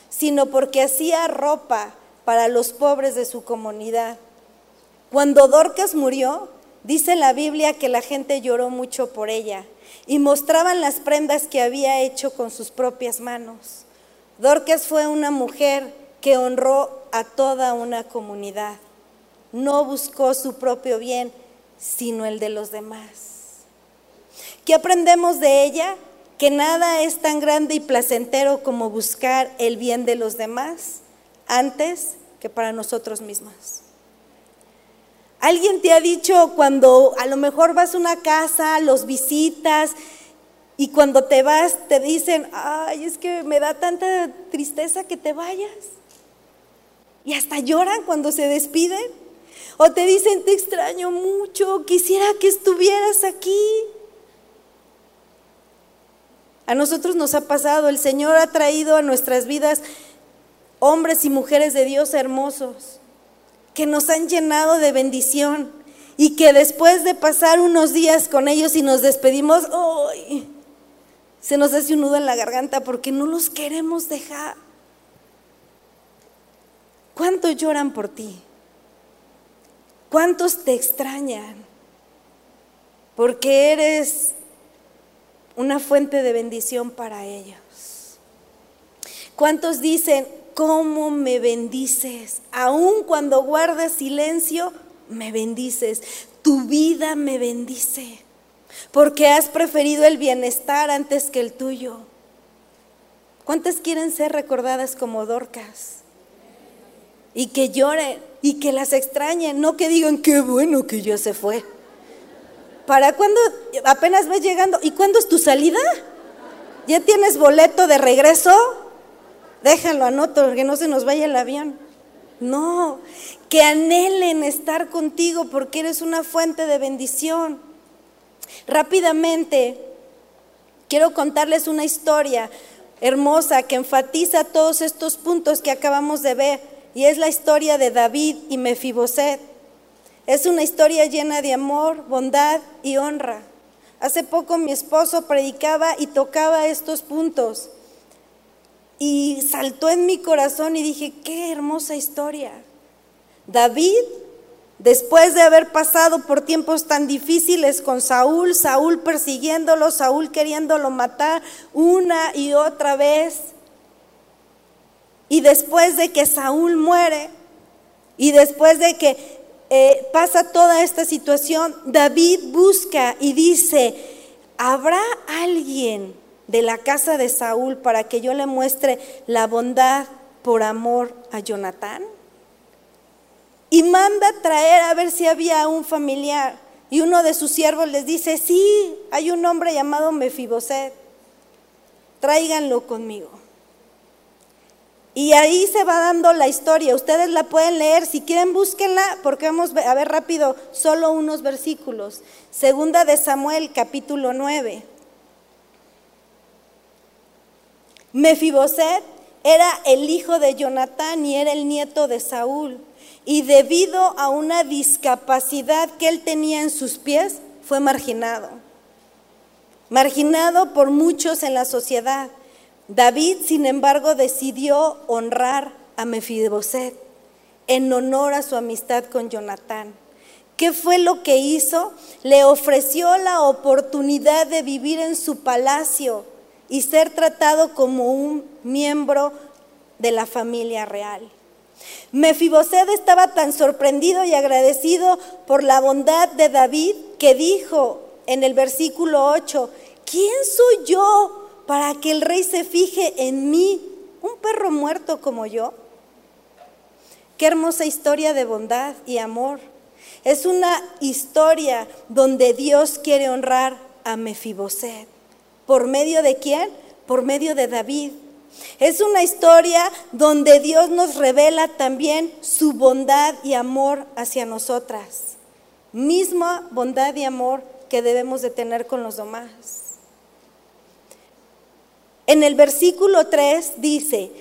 A: sino porque hacía ropa para los pobres de su comunidad. Cuando Dorcas murió, dice la Biblia que la gente lloró mucho por ella y mostraban las prendas que había hecho con sus propias manos. Dorcas fue una mujer que honró a toda una comunidad. No buscó su propio bien, sino el de los demás. ¿Qué aprendemos de ella? Que nada es tan grande y placentero como buscar el bien de los demás antes que para nosotros mismos. Alguien te ha dicho cuando a lo mejor vas a una casa, los visitas y cuando te vas te dicen, ay, es que me da tanta tristeza que te vayas. Y hasta lloran cuando se despiden. O te dicen, te extraño mucho, quisiera que estuvieras aquí. A nosotros nos ha pasado, el Señor ha traído a nuestras vidas hombres y mujeres de Dios hermosos, que nos han llenado de bendición y que después de pasar unos días con ellos y nos despedimos, ¡ay! se nos hace un nudo en la garganta porque no los queremos dejar. ¿Cuántos lloran por ti? ¿Cuántos te extrañan? Porque eres una fuente de bendición para ellos. ¿Cuántos dicen, cómo me bendices? Aun cuando guardas silencio, me bendices. Tu vida me bendice. Porque has preferido el bienestar antes que el tuyo. ¿Cuántas quieren ser recordadas como Dorcas? y que lloren y que las extrañen, no que digan qué bueno que ya se fue. ¿Para cuándo? Apenas vas llegando. ¿Y cuándo es tu salida? ¿Ya tienes boleto de regreso? Déjalo, anoto, que no se nos vaya el avión. No, que anhelen estar contigo porque eres una fuente de bendición. Rápidamente, quiero contarles una historia hermosa que enfatiza todos estos puntos que acabamos de ver y es la historia de David y Mefiboset. Es una historia llena de amor, bondad y honra. Hace poco mi esposo predicaba y tocaba estos puntos y saltó en mi corazón y dije, qué hermosa historia. David, después de haber pasado por tiempos tan difíciles con Saúl, Saúl persiguiéndolo, Saúl queriéndolo matar una y otra vez, y después de que Saúl muere, y después de que eh, pasa toda esta situación, David busca y dice, ¿habrá alguien de la casa de Saúl para que yo le muestre la bondad por amor a Jonatán? Y manda traer a ver si había un familiar. Y uno de sus siervos les dice, sí, hay un hombre llamado Mefiboset, tráiganlo conmigo. Y ahí se va dando la historia. Ustedes la pueden leer. Si quieren, búsquenla, porque vamos a ver rápido solo unos versículos. Segunda de Samuel, capítulo 9. Mefiboset era el hijo de Jonatán y era el nieto de Saúl. Y debido a una discapacidad que él tenía en sus pies, fue marginado. Marginado por muchos en la sociedad. David, sin embargo, decidió honrar a Mefiboset en honor a su amistad con Jonatán. ¿Qué fue lo que hizo? Le ofreció la oportunidad de vivir en su palacio y ser tratado como un miembro de la familia real. Mefiboset estaba tan sorprendido y agradecido por la bondad de David que dijo en el versículo 8, ¿quién soy yo para que el rey se fije en mí, un perro muerto como yo? Qué hermosa historia de bondad y amor. Es una historia donde Dios quiere honrar a Mefiboset. ¿Por medio de quién? Por medio de David. Es una historia donde Dios nos revela también su bondad y amor hacia nosotras. Misma bondad y amor que debemos de tener con los demás. En el versículo 3 dice,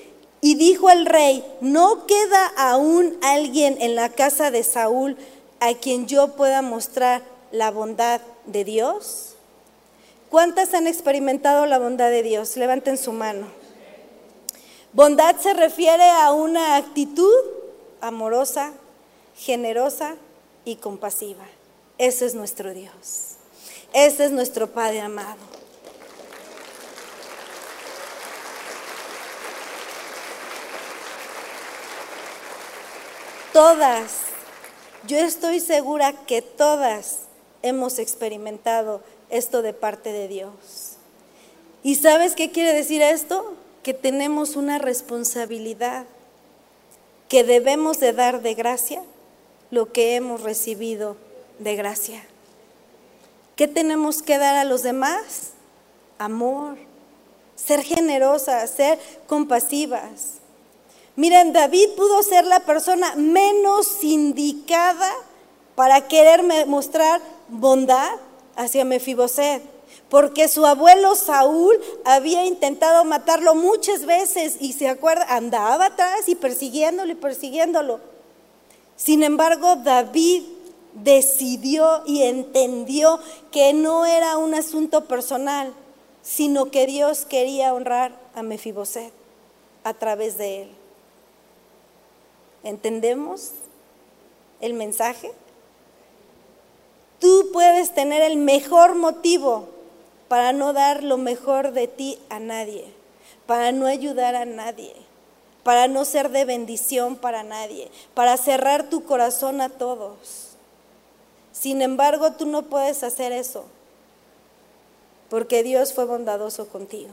A: y dijo el rey, ¿no queda aún alguien en la casa de Saúl a quien yo pueda mostrar la bondad de Dios? ¿Cuántas han experimentado la bondad de Dios? Levanten su mano. Bondad se refiere a una actitud amorosa, generosa y compasiva. Ese es nuestro Dios. Ese es nuestro Padre amado. Todas, yo estoy segura que todas hemos experimentado esto de parte de Dios. ¿Y sabes qué quiere decir esto? que tenemos una responsabilidad, que debemos de dar de gracia lo que hemos recibido de gracia. ¿Qué tenemos que dar a los demás? Amor, ser generosas, ser compasivas. Miren, David pudo ser la persona menos indicada para querer mostrar bondad hacia Mefiboset porque su abuelo Saúl había intentado matarlo muchas veces y se acuerda, andaba atrás y persiguiéndolo y persiguiéndolo. Sin embargo, David decidió y entendió que no era un asunto personal, sino que Dios quería honrar a Mefiboset a través de él. ¿Entendemos el mensaje? Tú puedes tener el mejor motivo para no dar lo mejor de ti a nadie, para no ayudar a nadie, para no ser de bendición para nadie, para cerrar tu corazón a todos. Sin embargo, tú no puedes hacer eso, porque Dios fue bondadoso contigo.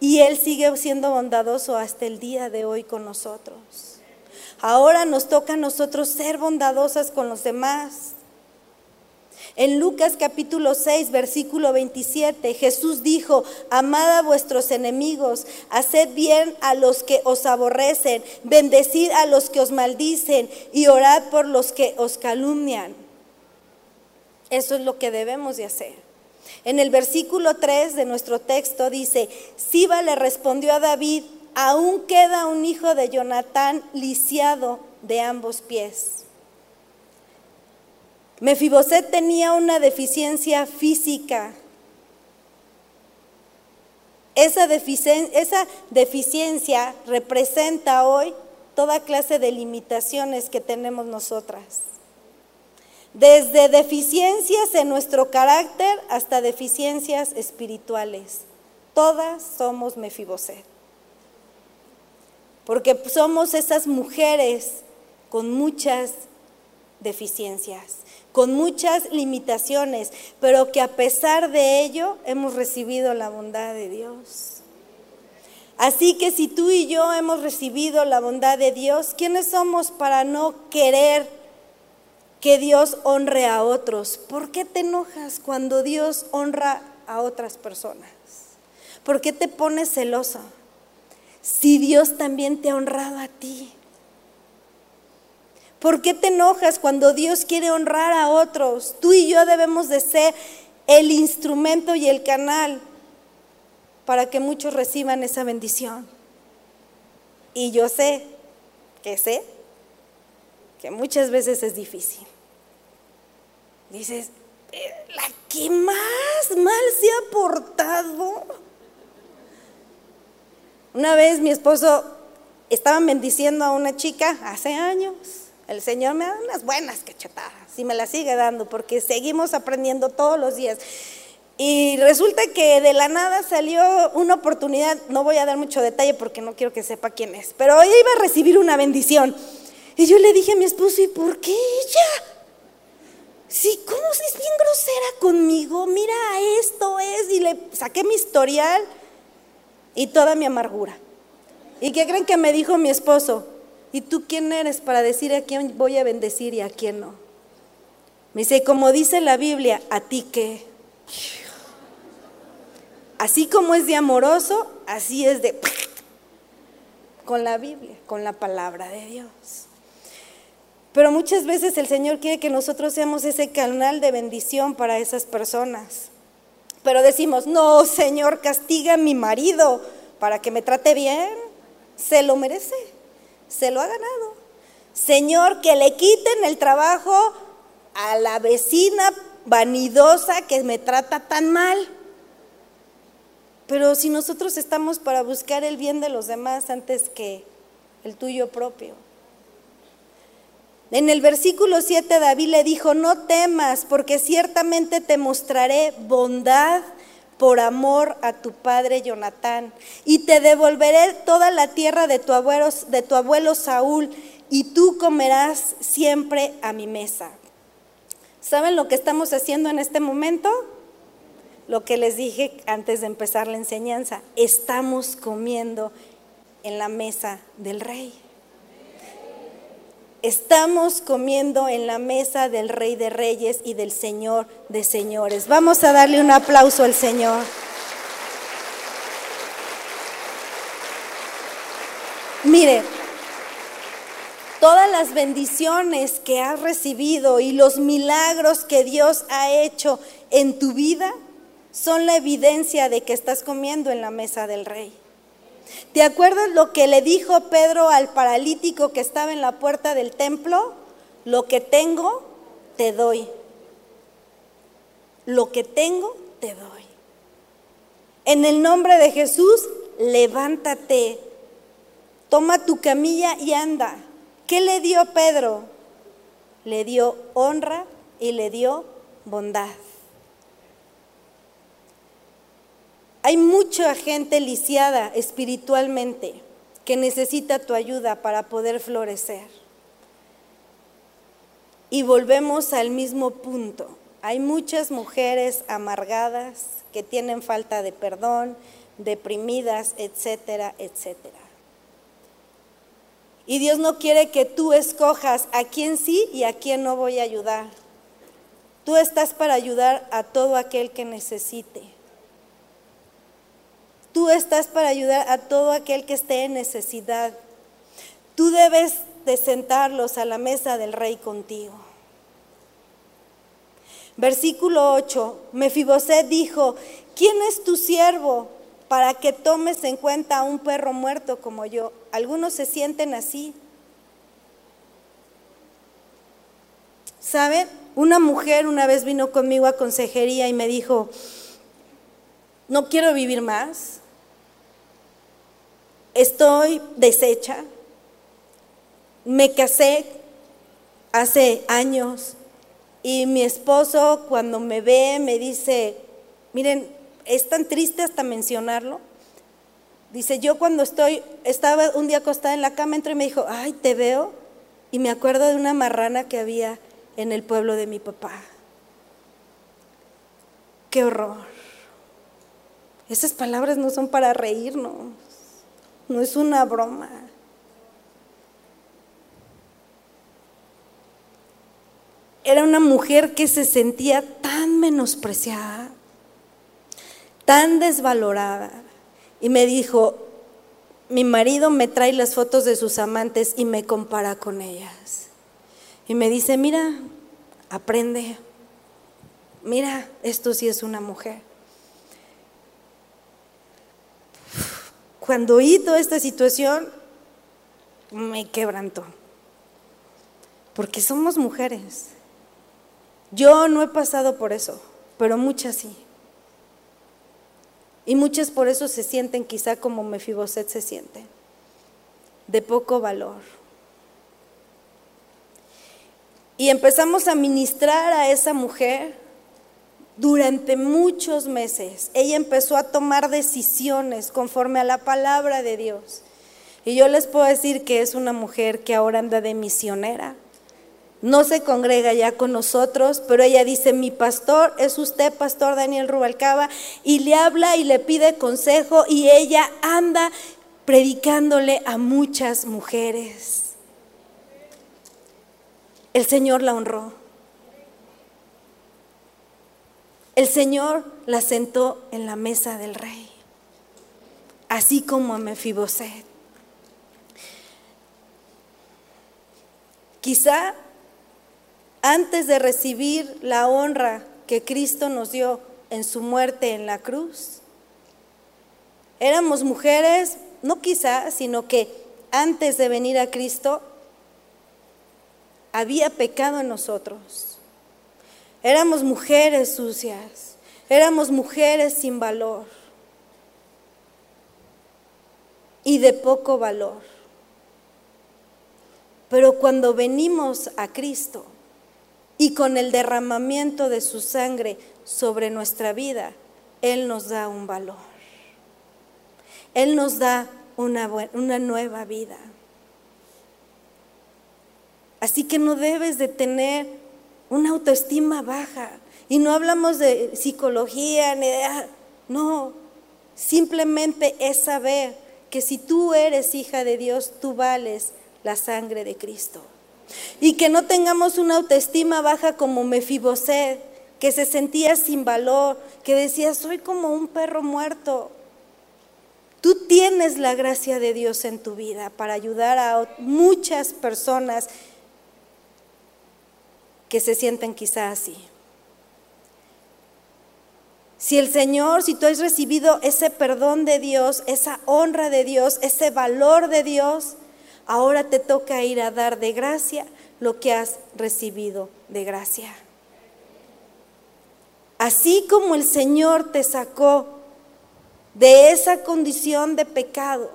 A: Y Él sigue siendo bondadoso hasta el día de hoy con nosotros. Ahora nos toca a nosotros ser bondadosas con los demás. En Lucas capítulo 6, versículo 27, Jesús dijo, amad a vuestros enemigos, haced bien a los que os aborrecen, bendecid a los que os maldicen y orad por los que os calumnian. Eso es lo que debemos de hacer. En el versículo 3 de nuestro texto dice, Siba le respondió a David, aún queda un hijo de Jonatán lisiado de ambos pies. Mefiboset tenía una deficiencia física. Esa, esa deficiencia representa hoy toda clase de limitaciones que tenemos nosotras. Desde deficiencias en nuestro carácter hasta deficiencias espirituales. Todas somos Mefiboset. Porque somos esas mujeres con muchas deficiencias con muchas limitaciones, pero que a pesar de ello hemos recibido la bondad de Dios. Así que si tú y yo hemos recibido la bondad de Dios, ¿quiénes somos para no querer que Dios honre a otros? ¿Por qué te enojas cuando Dios honra a otras personas? ¿Por qué te pones celoso? Si Dios también te ha honrado a ti. ¿Por qué te enojas cuando Dios quiere honrar a otros? Tú y yo debemos de ser el instrumento y el canal para que muchos reciban esa bendición. Y yo sé, que sé, que muchas veces es difícil. Dices, la que más mal se ha portado. Una vez mi esposo estaba bendiciendo a una chica hace años el Señor me da unas buenas cachetadas y me las sigue dando porque seguimos aprendiendo todos los días. Y resulta que de la nada salió una oportunidad, no voy a dar mucho detalle porque no quiero que sepa quién es, pero ella iba a recibir una bendición. Y yo le dije a mi esposo, ¿y por qué ella? Sí, ¿cómo es bien grosera conmigo? Mira, esto es, y le saqué mi historial y toda mi amargura. ¿Y qué creen que me dijo mi esposo? ¿Y tú quién eres para decir a quién voy a bendecir y a quién no? Me dice, como dice la Biblia, ¿a ti qué? Así como es de amoroso, así es de... con la Biblia, con la palabra de Dios. Pero muchas veces el Señor quiere que nosotros seamos ese canal de bendición para esas personas. Pero decimos, no, Señor, castiga a mi marido para que me trate bien. Se lo merece, se lo ha ganado. Señor, que le quiten el trabajo a la vecina vanidosa que me trata tan mal. Pero si nosotros estamos para buscar el bien de los demás antes que el tuyo propio. En el versículo 7 David le dijo, no temas, porque ciertamente te mostraré bondad por amor a tu padre Jonatán, y te devolveré toda la tierra de tu abuelo, de tu abuelo Saúl, y tú comerás siempre a mi mesa. ¿Saben lo que estamos haciendo en este momento? lo que les dije antes de empezar la enseñanza, estamos comiendo en la mesa del rey. Estamos comiendo en la mesa del rey de reyes y del señor de señores. Vamos a darle un aplauso al Señor. Mire, todas las bendiciones que has recibido y los milagros que Dios ha hecho en tu vida son la evidencia de que estás comiendo en la mesa del rey. ¿Te acuerdas lo que le dijo Pedro al paralítico que estaba en la puerta del templo? Lo que tengo, te doy. Lo que tengo, te doy. En el nombre de Jesús, levántate. Toma tu camilla y anda. ¿Qué le dio Pedro? Le dio honra y le dio bondad. Hay mucha gente lisiada espiritualmente que necesita tu ayuda para poder florecer. Y volvemos al mismo punto. Hay muchas mujeres amargadas que tienen falta de perdón, deprimidas, etcétera, etcétera. Y Dios no quiere que tú escojas a quién sí y a quién no voy a ayudar. Tú estás para ayudar a todo aquel que necesite. Tú estás para ayudar a todo aquel que esté en necesidad. Tú debes de sentarlos a la mesa del rey contigo. Versículo 8, Mefiboset dijo, ¿quién es tu siervo para que tomes en cuenta a un perro muerto como yo? Algunos se sienten así. ¿Saben? Una mujer una vez vino conmigo a consejería y me dijo, no quiero vivir más, estoy deshecha. Me casé hace años y mi esposo cuando me ve me dice, miren, es tan triste hasta mencionarlo. Dice, yo cuando estoy, estaba un día acostada en la cama, entró y me dijo, ay, te veo. Y me acuerdo de una marrana que había en el pueblo de mi papá. Qué horror. Esas palabras no son para reírnos no es una broma. Era una mujer que se sentía tan menospreciada, tan desvalorada. Y me dijo, mi marido me trae las fotos de sus amantes y me compara con ellas. Y me dice, mira, aprende, mira, esto sí es una mujer. Cuando oí toda esta situación, me quebrantó. Porque somos mujeres. Yo no he pasado por eso, pero muchas sí. Y muchas por eso se sienten quizá como Mefiboset se siente, de poco valor. Y empezamos a ministrar a esa mujer durante muchos meses, ella empezó a tomar decisiones conforme a la palabra de Dios. Y yo les puedo decir que es una mujer que ahora anda de misionera. No se congrega ya con nosotros, pero ella dice, mi pastor es usted, pastor Daniel Rubalcaba, y le habla y le pide consejo y ella anda predicándole a muchas mujeres. El Señor la honró. El Señor la sentó en la mesa del rey, así como a Mefiboset. Quizá antes de recibir la honra que Cristo nos dio en su muerte en la cruz, éramos mujeres, no quizá, sino que antes de venir a Cristo había pecado en nosotros. Éramos mujeres sucias, éramos mujeres sin valor y de poco valor. Pero cuando venimos a Cristo y con el derramamiento de su sangre sobre nuestra vida, Él nos da un valor. Él nos da una, una nueva vida. Así que no debes de tener una autoestima baja. Y no hablamos de psicología, ni de, ah, no, simplemente es saber que si tú eres hija de Dios, tú vales la sangre de Cristo. Y que no tengamos una autoestima baja como Mefiboset, que se sentía sin valor, que decía, soy como un perro muerto. Tú tienes la gracia de Dios en tu vida para ayudar a muchas personas que se sienten quizá así. Si el Señor, si tú has recibido ese perdón de Dios, esa honra de Dios, ese valor de Dios, ahora te toca ir a dar de gracia lo que has recibido de gracia. Así como el Señor te sacó de esa condición de pecado,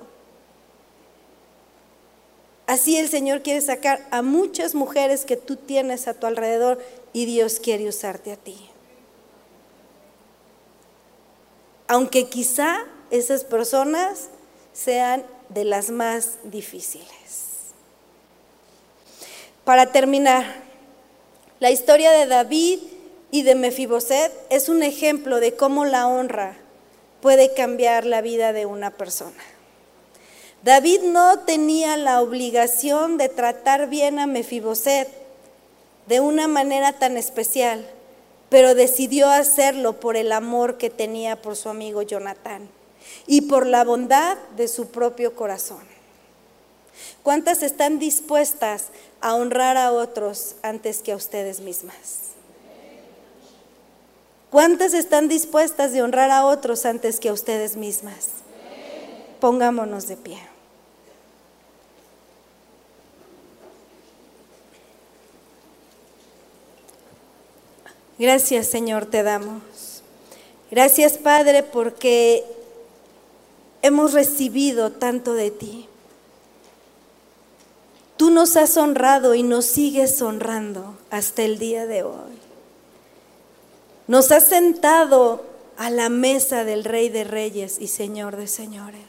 A: Así el Señor quiere sacar a muchas mujeres que tú tienes a tu alrededor y Dios quiere usarte a ti. Aunque quizá esas personas sean de las más difíciles. Para terminar, la historia de David y de Mefiboset es un ejemplo de cómo la honra puede cambiar la vida de una persona. David no tenía la obligación de tratar bien a Mefiboset de una manera tan especial, pero decidió hacerlo por el amor que tenía por su amigo Jonatán y por la bondad de su propio corazón. ¿Cuántas están dispuestas a honrar a otros antes que a ustedes mismas? ¿Cuántas están dispuestas de honrar a otros antes que a ustedes mismas? Pongámonos de pie. Gracias Señor te damos. Gracias Padre porque hemos recibido tanto de ti. Tú nos has honrado y nos sigues honrando hasta el día de hoy. Nos has sentado a la mesa del Rey de Reyes y Señor de Señores.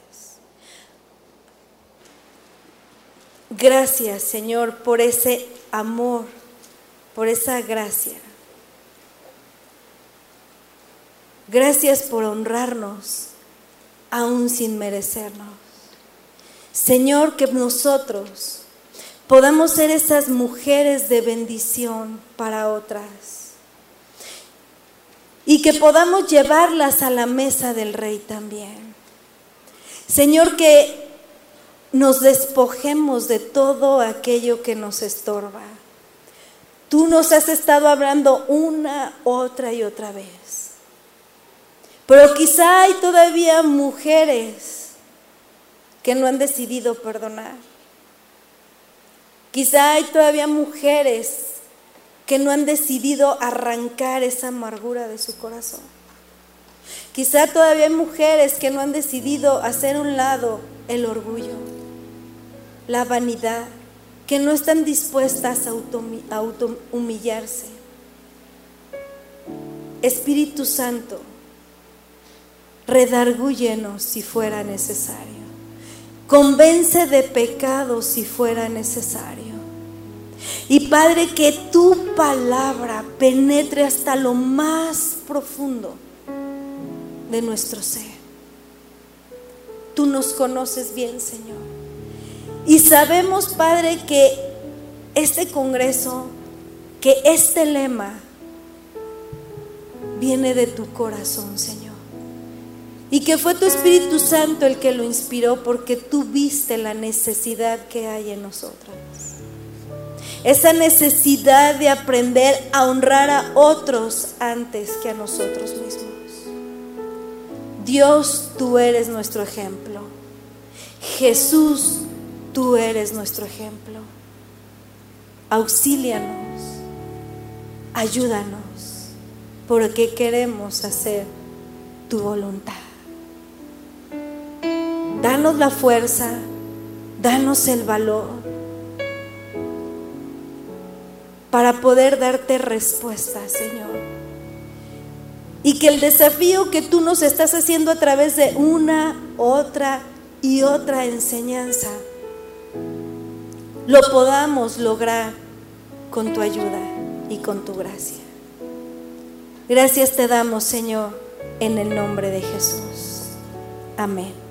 A: Gracias Señor por ese amor, por esa gracia. Gracias por honrarnos, aún sin merecernos. Señor, que nosotros podamos ser esas mujeres de bendición para otras y que podamos llevarlas a la mesa del Rey también. Señor, que nos despojemos de todo aquello que nos estorba. Tú nos has estado hablando una, otra y otra vez. Pero quizá hay todavía mujeres que no han decidido perdonar. Quizá hay todavía mujeres que no han decidido arrancar esa amargura de su corazón. Quizá todavía hay mujeres que no han decidido hacer un lado el orgullo, la vanidad, que no están dispuestas a auto, humillarse Espíritu Santo, redargúyenos si fuera necesario. Convence de pecado si fuera necesario. Y Padre, que tu palabra penetre hasta lo más profundo de nuestro ser. Tú nos conoces bien, Señor. Y sabemos, Padre, que este Congreso, que este lema viene de tu corazón, Señor. Y que fue tu Espíritu Santo el que lo inspiró porque tú viste la necesidad que hay en nosotras. Esa necesidad de aprender a honrar a otros antes que a nosotros mismos. Dios, tú eres nuestro ejemplo. Jesús, tú eres nuestro ejemplo. Auxílianos, ayúdanos, porque queremos hacer tu voluntad. Danos la fuerza, danos el valor para poder darte respuesta, Señor. Y que el desafío que tú nos estás haciendo a través de una, otra y otra enseñanza, lo podamos lograr con tu ayuda y con tu gracia. Gracias te damos, Señor, en el nombre de Jesús. Amén.